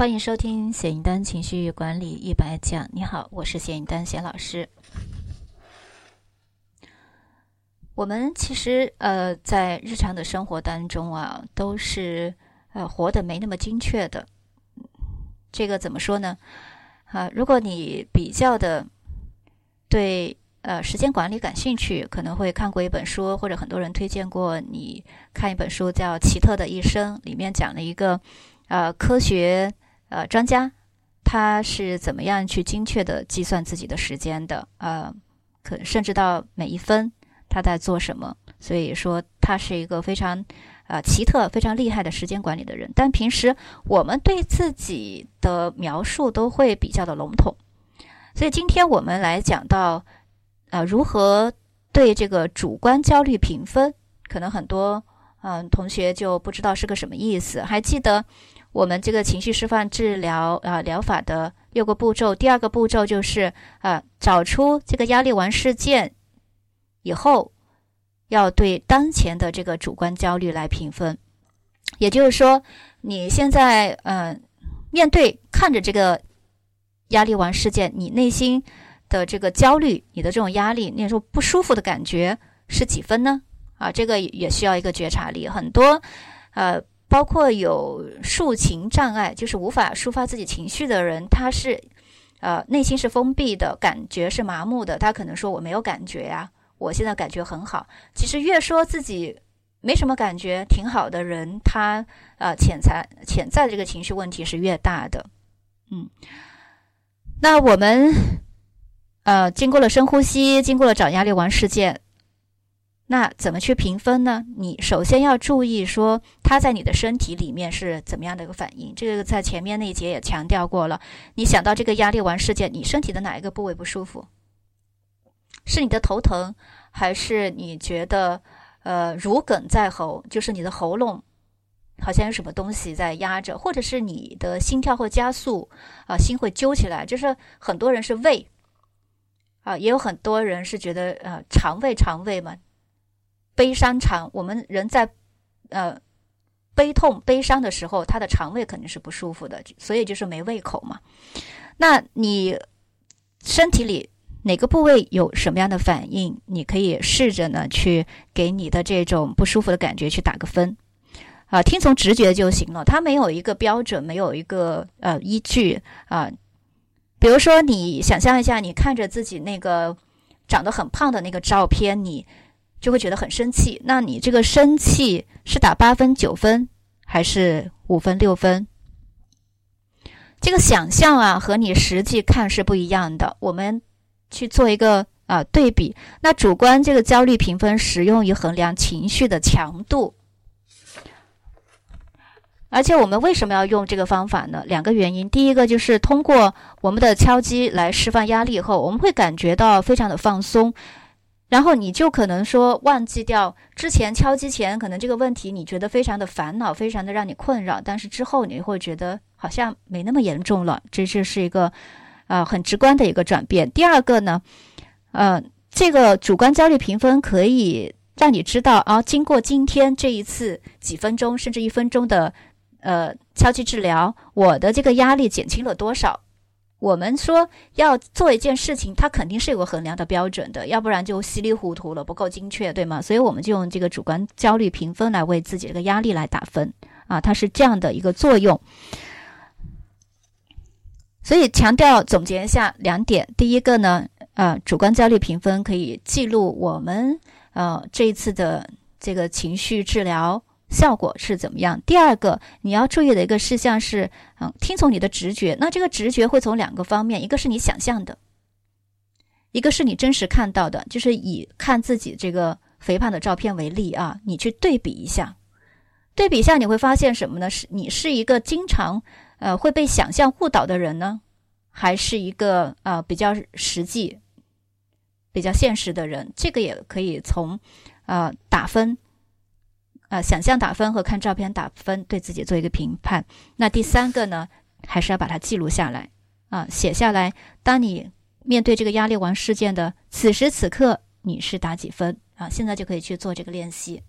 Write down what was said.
欢迎收听谢影丹情绪管理一百讲。你好，我是谢影丹谢老师。我们其实呃，在日常的生活当中啊，都是呃活得没那么精确的。这个怎么说呢？啊，如果你比较的对呃时间管理感兴趣，可能会看过一本书，或者很多人推荐过你看一本书，叫《奇特的一生》，里面讲了一个呃科学呃专家，他是怎么样去精确的计算自己的时间的，呃，可甚至到每一分他在做什么，所以说他是一个非常。啊，奇特非常厉害的时间管理的人，但平时我们对自己的描述都会比较的笼统，所以今天我们来讲到，呃，如何对这个主观焦虑评分，可能很多嗯同学就不知道是个什么意思。还记得我们这个情绪释放治疗啊疗法的六个步骤，第二个步骤就是啊找出这个压力王事件以后。要对当前的这个主观焦虑来评分，也就是说，你现在嗯面对看着这个压力王事件，你内心的这个焦虑，你的这种压力，那种不舒服的感觉是几分呢？啊，这个也需要一个觉察力。很多呃，包括有抒情障碍，就是无法抒发自己情绪的人，他是呃内心是封闭的，感觉是麻木的，他可能说我没有感觉呀。我现在感觉很好。其实越说自己没什么感觉，挺好的人，他呃潜在潜在的这个情绪问题是越大的。嗯，那我们呃经过了深呼吸，经过了找压力王事件，那怎么去评分呢？你首先要注意说它在你的身体里面是怎么样的一个反应。这个在前面那一节也强调过了。你想到这个压力王事件，你身体的哪一个部位不舒服？是你的头疼，还是你觉得呃如鲠在喉，就是你的喉咙好像有什么东西在压着，或者是你的心跳会加速啊，心会揪起来，就是很多人是胃啊，也有很多人是觉得呃肠胃肠胃嘛，悲伤肠，我们人在呃悲痛悲伤的时候，他的肠胃肯定是不舒服的，所以就是没胃口嘛。那你身体里。哪个部位有什么样的反应？你可以试着呢去给你的这种不舒服的感觉去打个分，啊，听从直觉就行了。它没有一个标准，没有一个呃依据啊。比如说，你想象一下，你看着自己那个长得很胖的那个照片，你就会觉得很生气。那你这个生气是打八分、九分，还是五分、六分？这个想象啊，和你实际看是不一样的。我们。去做一个啊对比，那主观这个焦虑评分使用于衡量情绪的强度，而且我们为什么要用这个方法呢？两个原因，第一个就是通过我们的敲击来释放压力以后，我们会感觉到非常的放松，然后你就可能说忘记掉之前敲击前可能这个问题你觉得非常的烦恼，非常的让你困扰，但是之后你会觉得好像没那么严重了，这就是一个。啊，很直观的一个转变。第二个呢，呃，这个主观焦虑评分可以让你知道啊，经过今天这一次几分钟甚至一分钟的呃敲击治疗，我的这个压力减轻了多少？我们说要做一件事情，它肯定是有个衡量的标准的，要不然就稀里糊涂了，不够精确，对吗？所以我们就用这个主观焦虑评分来为自己这个压力来打分啊，它是这样的一个作用。所以强调总结一下两点：第一个呢，呃，主观焦虑评分可以记录我们呃这一次的这个情绪治疗效果是怎么样；第二个，你要注意的一个事项是，嗯，听从你的直觉。那这个直觉会从两个方面，一个是你想象的，一个是你真实看到的。就是以看自己这个肥胖的照片为例啊，你去对比一下，对比一下你会发现什么呢？是你是一个经常。呃，会被想象误导的人呢，还是一个呃比较实际、比较现实的人？这个也可以从呃打分，啊想象打分和看照片打分，对自己做一个评判。那第三个呢，还是要把它记录下来啊，写下来。当你面对这个压力王事件的此时此刻，你是打几分啊？现在就可以去做这个练习。